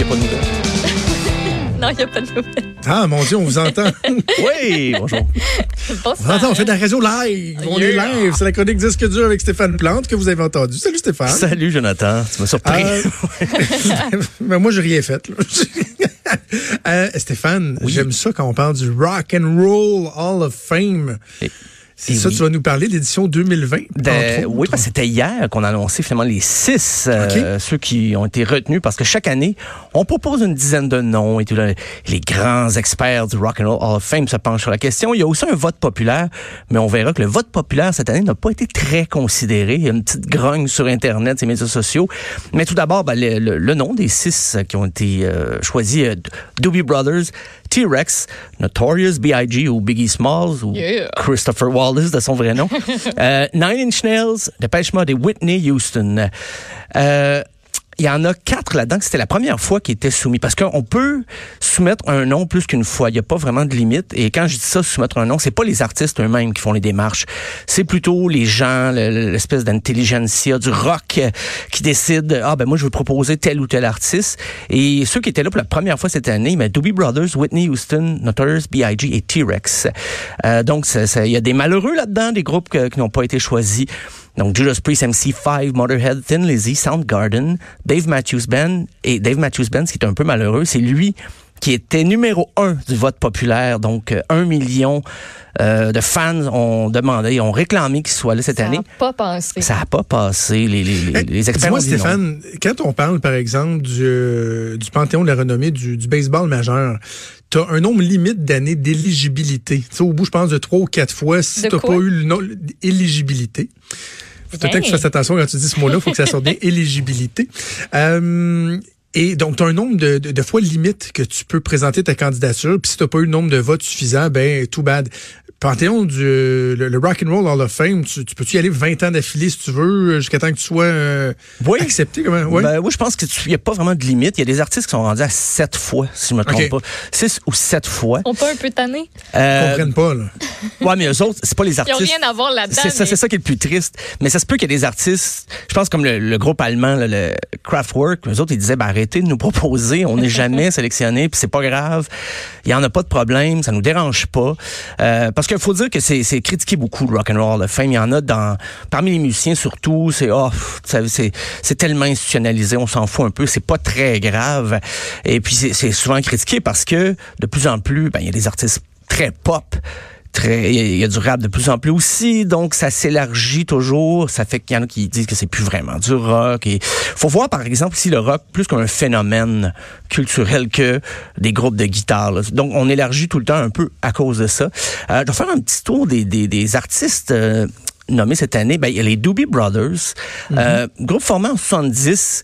il n'y a pas de nouvelles. Non, il n'y a pas de nouvelles. Ah, mon Dieu, on vous entend. Oui, bonjour. Bonsoir. On, entend, on fait de la radio live. On est live. C'est la chronique Disque dur avec Stéphane Plante que vous avez entendu. Salut Stéphane. Salut, Jonathan. Tu m'as surpris. Euh, ben, moi, j'ai rien fait. là. Euh, Stéphane, j'aime ça quand on parle du Rock and Roll Hall of Fame. C'est et ça, oui. tu vas nous parler de l'édition 2020. De- entre oui, autres. parce que c'était hier qu'on a annoncé finalement les six, euh, ceux qui ont été retenus, parce que chaque année, on propose une dizaine de noms et tout. là, les grands experts du Rock and Roll Hall of Fame se penchent sur la question. Il y a aussi un vote populaire, mais on verra que le vote populaire cette année n'a pas été très considéré. Il y a une petite grogne sur Internet, ces médias sociaux. Mais tout d'abord, ben, le, le- le nom des six qui ont été euh, choisis, euh, Doobie Brothers, T-Rex, Notorious B.I.G. ou Biggie Smalls ou Yeah. Christopher Wallace de son vrai nom. euh, Nine Inch Nails, Depeche Mode et Whitney Houston. Euh, il y en a quatre là-dedans que c'était la première fois qui était soumis. Parce qu'on peut soumettre un nom plus qu'une fois. Il n'y a pas vraiment de limite. Et quand je dis ça, soumettre un nom, c'est pas les artistes eux-mêmes qui font les démarches. C'est plutôt les gens, le- l'espèce d'intelligentsia du rock euh, qui décident, ah ben moi je veux proposer tel ou tel artiste. Et ceux qui étaient là pour la première fois cette année, ben, Doobie Brothers, Whitney Houston, Notorious B.I.G. et T-Rex. Euh, donc il y a des malheureux là-dedans, des groupes qui n'ont pas été choisis. Donc, Judas Priest, MC5, Motorhead, Thin Lizzy, Soundgarden, Dave Matthews Band. Et Dave Matthews Band, ce qui est un peu malheureux, c'est lui qui était numéro un du vote populaire. Donc, euh, un million euh, de fans ont demandé, ont réclamé qu'il soit là cette Ça année. n'a pas pensé. Ça n'a pas passé. Les, les, les, experts Dis-moi, non. Stéphane, quand on parle, par exemple, du, euh, du Panthéon de la renommée du, du baseball majeur, tu as un nombre limite d'années d'éligibilité. Tu sais, au bout, je pense, de trois ou quatre fois, si tu pas eu le d'éligibilité. Peut-être que tu fasses attention quand tu dis ce mot-là, il faut que ça sorte bien, éligibilité. Euh, et donc, tu as un nombre de, de, de fois limite que tu peux présenter ta candidature. Puis si tu pas eu le nombre de votes suffisant, ben, too bad. Panthéon du le, le Rock and Roll Hall of Fame, tu, tu peux-tu y aller 20 ans d'affilée si tu veux, jusqu'à temps que tu sois euh, Oui. accepté? Comment? Ouais. Ben, oui, je pense qu'il n'y a pas vraiment de limite. Il y a des artistes qui sont rendus à sept fois, si je me trompe pas. Six ou sept fois. On peut un peu tanner? Ils Euh, comprennent pas, là. ouais, mais eux autres, c'est pas les Ils n'ont artistes. rien à voir là-dedans. C'est ça, mais- c'est ça qui est le plus triste. Mais ça se peut qu'il y ait des artistes, je pense comme le, le groupe allemand, là, le Kraftwerk, eux autres, ils disaient, ben, arrêtez de nous proposer, on n'est jamais sélectionné, puis c'est pas grave, il y en a pas de problème, ça nous dérange pas. Euh, parce qu'il faut dire que c'est critiqué beaucoup le rock and roll de fame. Il y en a dans parmi les musiciens surtout, c'est oh, c'est c'est tellement institutionnalisé, on s'en fout un peu, c'est pas très grave. Et puis c'est c'est souvent critiqué parce que de plus en plus, ben il y a des artistes très pop très, il y a- du rap de plus en plus aussi, donc ça s'élargit toujours. Ça fait qu'il y en a qui disent que c'est plus vraiment du rock. Et faut voir par exemple ici le rock plus comme un phénomène culturel que des groupes de guitare. là. Donc on élargit tout le temps un peu à cause de ça. Euh, je vais faire un petit tour des, des, des artistes. euh, nommés cette année, ben, il y a les Doobie Brothers, euh, groupe formé en 70.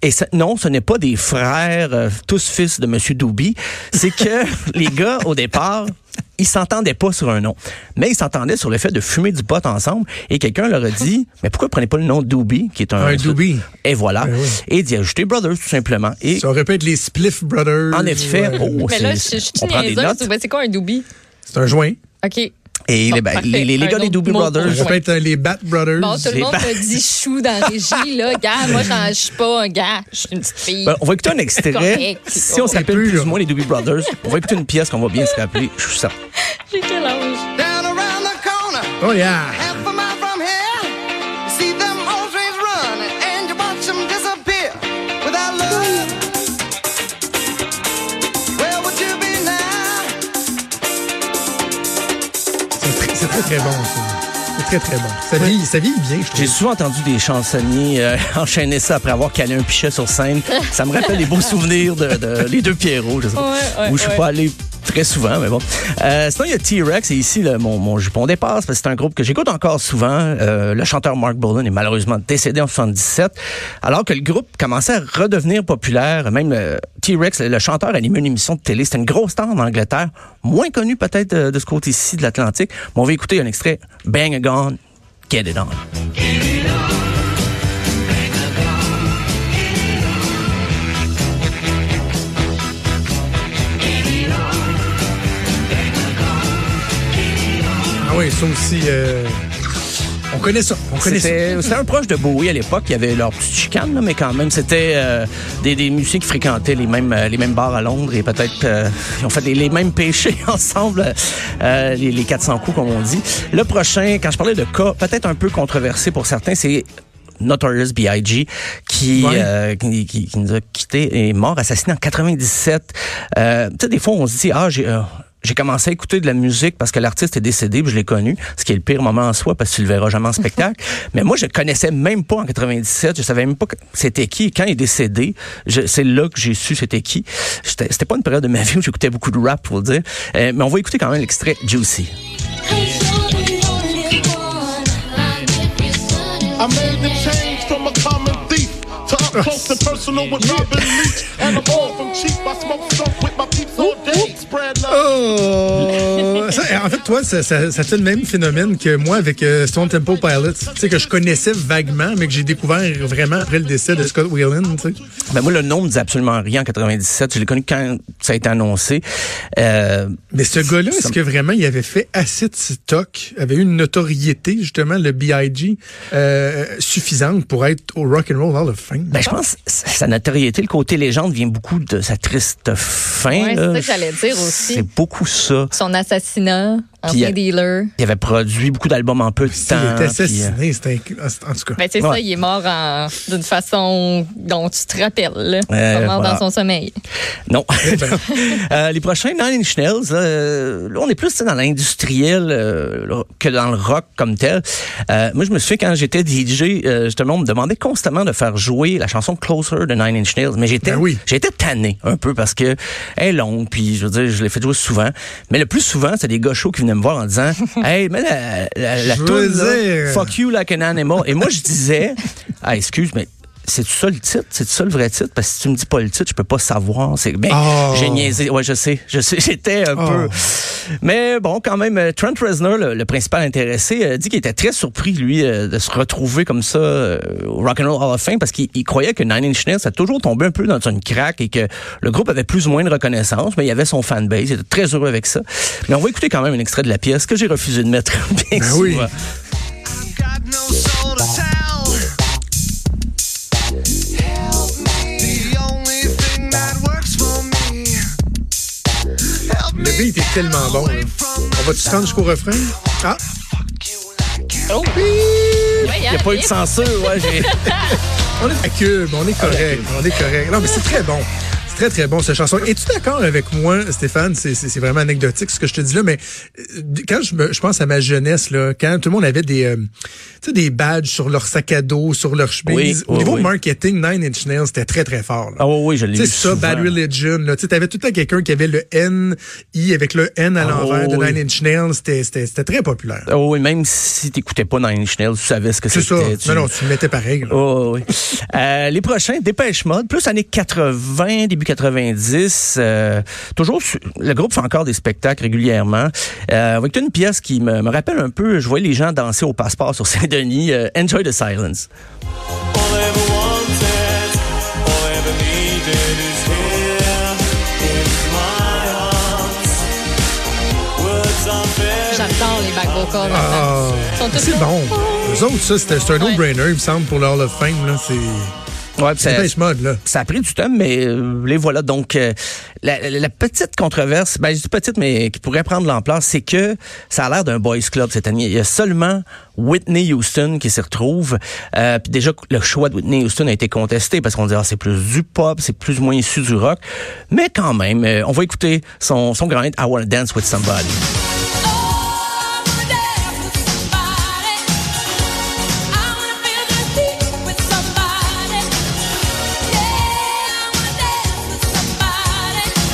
Et ça- non, ce n'est pas des frères, euh, tous fils de Monsieur Doobie. C'est que les gars, au départ, ils s'entendaient pas sur un nom. Mais ils s'entendaient sur le fait de fumer du pot ensemble. Et quelqu'un leur a dit, mais pourquoi prenez pas le nom Doobie, qui est un... Un Doobie. Et voilà. Ben oui. Et d'y ajouter Brothers, tout simplement. Et Ça aurait pu être les Spliff Brothers. en effet, Ouais. oh, Mais c'est- là, je je suis on prend des niaiseuse. notes. ou C'est quoi un doobie? C'est un joint. OK. Et les, ben, les, les- gars des Doobie Brothers, Ça peut être euh, les Bat Brothers. Bon, tout le Les monde me dit chou dans la régie, là. Gars, moi, j'en- je suis pas un gars. Je suis une petite fille. Ben, on va écouter un extrait. correct. Si on s'appelle plus, ou moins les Doobie Brothers, on va écouter une pièce qu'on va bien se rappeler. Je suis certain. J'ai quel âge? Down around the corner, Oh yeah! Très, c'est très, très bon, ça. C'est très, très bon. Ça vieillit, ça vieillit bien, je J'ai trouve. souvent entendu des chansonniers euh, enchaîner ça après avoir calé un pichet sur scène. Ça me rappelle les beaux souvenirs de, de les deux Pierrots, je sais pas, Ouais, ouais, où je suis ouais. pas allé très souvent, mais bon. Euh, sinon, il y a T-Rex, et ici, là, mon, mon jupon dépasse, parce que c'est un groupe que j'écoute encore souvent. Euh, le chanteur Mark Bolan est malheureusement décédé en 77, alors que le groupe commençait à redevenir populaire. Même le T-Rex, le chanteur, animait une émission de télé. C'était une grosse star en Angleterre, moins connue peut-être euh, de ce côté-ci de l'Atlantique. Mais on va écouter un extrait, Bang a Gone, Get It On. Oui, ça aussi. euh, On connaît ça. On connaît ça. C'était un proche de Bowie à l'époque. Il y avait leur petite chicane, là, mais quand même, c'était euh, des, des musiciens qui fréquentaient les mêmes, euh, les mêmes bars à Londres et peut-être euh, ils ont fait les, les mêmes péchés ensemble, euh, les, les 400 coups, comme on dit. Le prochain, quand je parlais de cas peut-être un peu controversé pour certains, c'est Notorious B.I.G. qui, Ouais. euh, qui, qui, qui nous a quittés et est mort, assassiné en 97. Euh, tu sais, des fois, on se dit, ah, j'ai... euh, j'ai commencé à écouter de la musique parce que l'artiste est décédé, puis je l'ai connu, ce qui est le pire moment en soi parce que tu le verras jamais en spectacle. Mais moi, je connaissais même pas en 97, je savais même pas que c'était qui. Quand il est décédé, je- c'est là que j'ai su c'était qui. C'était pas une période de ma vie où j'écoutais beaucoup de rap, pour le dire. Euh, mais on va écouter quand même l'extrait Juicy. Oh! En fait, toi, ça, ça, ça fait le même phénomène que moi avec euh, Stone Temple Pilots. Tu sais, que je connaissais vaguement, mais que j'ai découvert vraiment après le décès de Scott Whelan. Tu sais. Ben moi, le nom me dit absolument rien en 97. Je l'ai connu quand ça a été annoncé. Euh, Mais ce gars-là, est-ce que vraiment il avait fait assez de stock, avait eu une notoriété, justement, le B.I.G., euh, suffisante pour être au Rock and Roll Hall of Fame? ben, je pense que sa notoriété, le côté légende vient beaucoup de sa triste fin. Ouais, c'est ça que j'allais dire aussi. C'est beaucoup ça. Son assassinat, Anna Puis, ancien euh, dealer. Il avait produit beaucoup d'albums en peu de temps. était puis, euh, assassiné, c'était inc- en tout cas. Ben, c'est Ouais. ça, il est mort en- d'une façon dont tu te rappelles. Euh, mort voilà. dans son sommeil. Non. Euh, les prochains Nine Inch Nails, là, euh, là, on est plus dans l'industriel euh, que dans le rock comme tel. Euh, moi, je me souviens quand j'étais DJ, euh, justement, on me demandait constamment de faire jouer la chanson Closer de Nine Inch Nails, mais j'étais, Ben oui. j'étais tanné un peu parce que elle est longue, puis je veux dire, je l'ai fait jouer souvent. Mais le plus souvent, c'est des gars chauds qui me voir en disant, hey, mais la, la, la toune, là. Fuck you like an animal. Et moi, je disais, ah, excuse, mais c'est ça le titre? C'est ça le vrai titre? Parce que si tu me dis pas le titre, je peux pas savoir. C'est, ben, Oh. j'ai niaisé. Ouais, je sais. Je sais. J'étais un Oh. peu. Mais bon, quand même, euh, Trent Reznor, le, le principal intéressé, euh, dit qu'il était très surpris, lui, euh, de se retrouver comme ça au Rock'n'Roll Hall of Fame parce qu'il il croyait que Nine Inch Nails a toujours tombé un peu dans une craque et que le groupe avait plus ou moins de reconnaissance, mais il y avait son fanbase. Il était très heureux avec ça. Mais on va écouter quand même un extrait de la pièce que j'ai refusé de mettre bien Ben oui. Tellement bon. là. On va-tu se rendre jusqu'au refrain? Ah! Oh! Il n'y a pas eu de censure, ouais. j'ai- On est à cube, on est correct, on est correct. Non, mais c'est très bon. C'est très, très bon, cette chanson. Es-tu d'accord avec moi, Stéphane? C'est- C'est c'est vraiment anecdotique, ce que je te dis là, mais euh, quand je, me, je pense à ma jeunesse, là, quand tout le monde avait des, euh, tu des badges sur leur sac à dos, sur leur chemise, Oui, au oui, niveau oui. marketing, Nine Inch Nails, c'était très, très fort. là. Ah oui, oui, je l'ai Tu eu sais, ça. Bad Religion. Tu sais, t'avais tout le temps quelqu'un qui avait le N, I avec le N à Ah, l'envers de. Nine Inch Nails. C'était- C'était c'était très populaire. Ah oui, même si t'écoutais pas Nine Inch Nails, tu savais ce que C'est c'était. ça. Tu- Non, non, tu le mettais pareil. là. Oh, oui. Euh, les prochains, Dépêche Mode, plus années 80, début 90. euh, toujours, su- le groupe fait encore des spectacles régulièrement. Euh, avec une pièce qui me, me rappelle un peu, je voyais les gens danser au passeport sur Saint-Denis. euh, Enjoy the silence. J'adore les back vocals. Ah, c'est bon. Eux autres, ça, c'était c'est un Ouais. no-brainer, il me semble, pour le Hall of Fame. Là. C'est Ouais, c'est ça, Dépêche Mode, là. ça a pris du temps, mais euh, les voilà. Donc, euh, la, la- la petite controverse, ben, je dis petite, mais qui pourrait prendre l'ampleur, c'est que ça a l'air d'un boys club cette année. Il y a seulement Whitney Houston qui s'y retrouve. Euh, puis déjà, le choix de Whitney Houston a été contesté parce qu'on dit, ah, c'est plus du pop, c'est plus ou moins issu du rock. Mais quand même, euh, on va écouter son, son grand hit, I Wanna Dance With Somebody.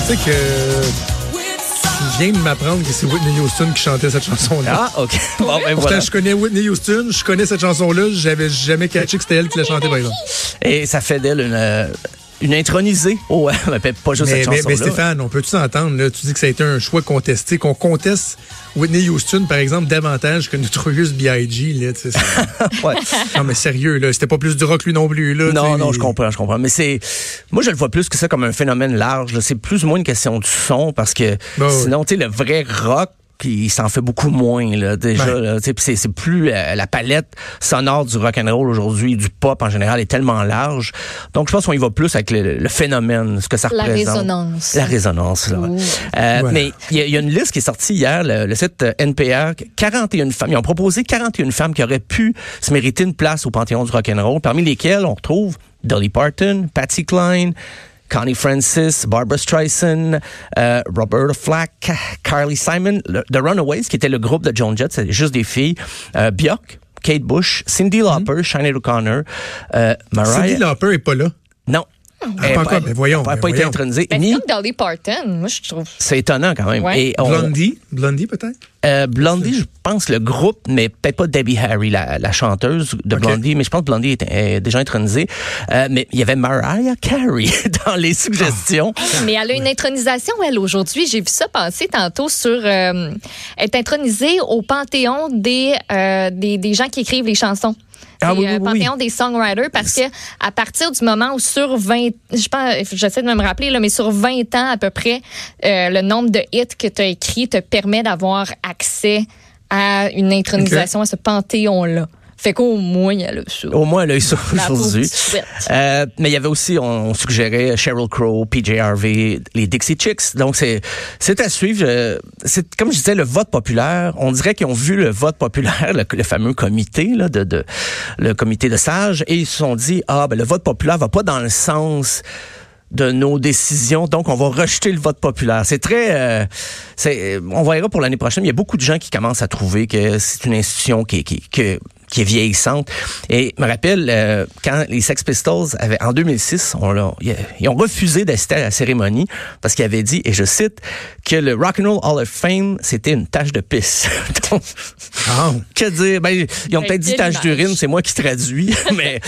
Tu sais que tu viens de m'apprendre que c'est Whitney Houston qui chantait cette chanson-là. Ah, OK. Bon, ben voilà. je connais Whitney Houston, je connais cette chanson-là, j'avais jamais catché que c'était elle qui l'a chantée, par exemple. Et ça fait d'elle une, euh, une intronisée. Oh, ouais, pas juste Mais, cette mais, Stéphane, on peut-tu s'entendre, là? Tu dis que ça a été un choix contesté, qu'on conteste Whitney Houston, par exemple, davantage que Notorious B.I.G., là, Ouais. Non, mais sérieux, là, c'était pas plus du rock lui non plus, là. Non, non, je comprends, je comprends. Mais c'est, moi, je le vois plus que ça comme un phénomène large. C'est plus ou moins une question du son parce que Bah sinon, tu sais, le vrai rock, il s'en fait beaucoup moins là, déjà. Ouais. c'est, plus la palette sonore du rock and roll aujourd'hui, du pop en général est tellement large. Donc je pense qu'on y va plus avec le, le phénomène, ce que ça La représente. résonance. La résonance. Là. Euh, Voilà. Mais il y, a- il y a une liste qui est sortie hier, le, le site euh, NPR, 41 femmes. Ils ont proposé 41 femmes qui auraient pu se mériter une place au panthéon du rock and roll, parmi lesquelles on retrouve Dolly Parton, Patsy Cline. Connie Francis, Barbara Streisand, euh, Roberta Flack, Carly Simon, le- The Runaways, qui était le groupe de Joan Jett, c'est juste des filles, euh, Björk, Kate Bush, Cindy Lauper, Sinead O'Connor, euh, Mariah... Cindy Lauper est pas là. Non. Ah, pas encore, mais voyons, Elle n'a pas été intronisée. Mais ni- Dolly Parton, moi, je trouve. C'est étonnant quand même. Ouais. Et on- Blondie, Blondie peut-être? euh, Blondie, je pense le groupe, mais peut-être pas Debbie Harry, la, la chanteuse de. Blondie, mais je pense que Blondie est, est déjà intronisée. Euh, mais il y avait Mariah Carey dans les suggestions. Mais elle a une intronisation, elle, aujourd'hui. J'ai vu ça passer tantôt sur. euh, elle est intronisée au panthéon des, euh, des, des gens qui écrivent les chansons. Ah C'est, euh, oui, oui. panthéon des songwriters parce que à partir du moment où sur 20 je pense j'essaie de me rappeler là mais sur 20 ans à peu près euh, le nombre de hits que tu as écrit te permet d'avoir accès à une intronisation à ce panthéon là. Fait qu'au moins il y a ça. Au moins, elle a eu ça aujourd'hui. Euh, mais il y avait aussi, on, suggérait Sheryl Crow, PJ Harvey, les Dixie Chicks. Donc, c'est, c'est à suivre. Euh, C'est, comme je disais, le vote populaire. On dirait qu'ils ont vu le vote populaire, le, le fameux comité, là, de, de, le comité de sages, et ils se sont dit, ah, ben, le vote populaire va pas dans le sens de nos décisions, donc on va rejeter le vote populaire. C'est très, euh, c'est, on verra pour l'année prochaine. Il y a beaucoup de gens qui commencent à trouver que c'est une institution qui, qui, que- qui est vieillissante. Et je me rappelle euh, quand les Sex Pistols avaient en 2006, on l'a- ils ont refusé d'assister à la cérémonie parce qu'ils avaient dit, et je cite, que le Rock and Roll Hall of Fame c'était une tache de pisse. Donc, Ah. que dire? Ben, ils ont peut-être dit tache d'urine, c'est moi qui traduis, mais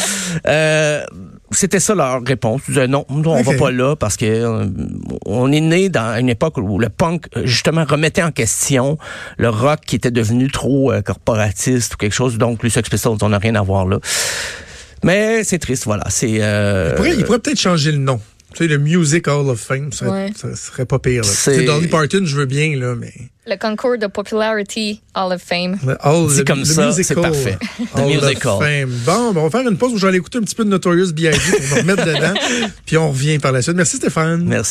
euh, c'était ça leur réponse. Ils disaient non, nous, on va pas là parce que euh, on est né dans une époque où le punk euh, justement remettait en question le rock qui était devenu trop euh, corporatiste ou quelque chose. Donc les Sex Pistols, on n'a rien à voir là. Mais c'est triste, voilà. C'est euh, Il pourrait, il pourrait peut-être changer le nom. Tu sais, le Music Hall of Fame, ça serait, Ouais. ça serait pas pire. C'est- Dolly Parton, je veux bien, là, mais... Le concours de popularity Hall of Fame. Le Hall, Dit le- comme le ça, c'est parfait. The Hall of. Fame. Bon, ben, on va faire une pause où j'allais écouter un petit peu de Notorious B.I.G. pour me remettre dedans, puis on revient par la suite. Merci Stéphane. merci.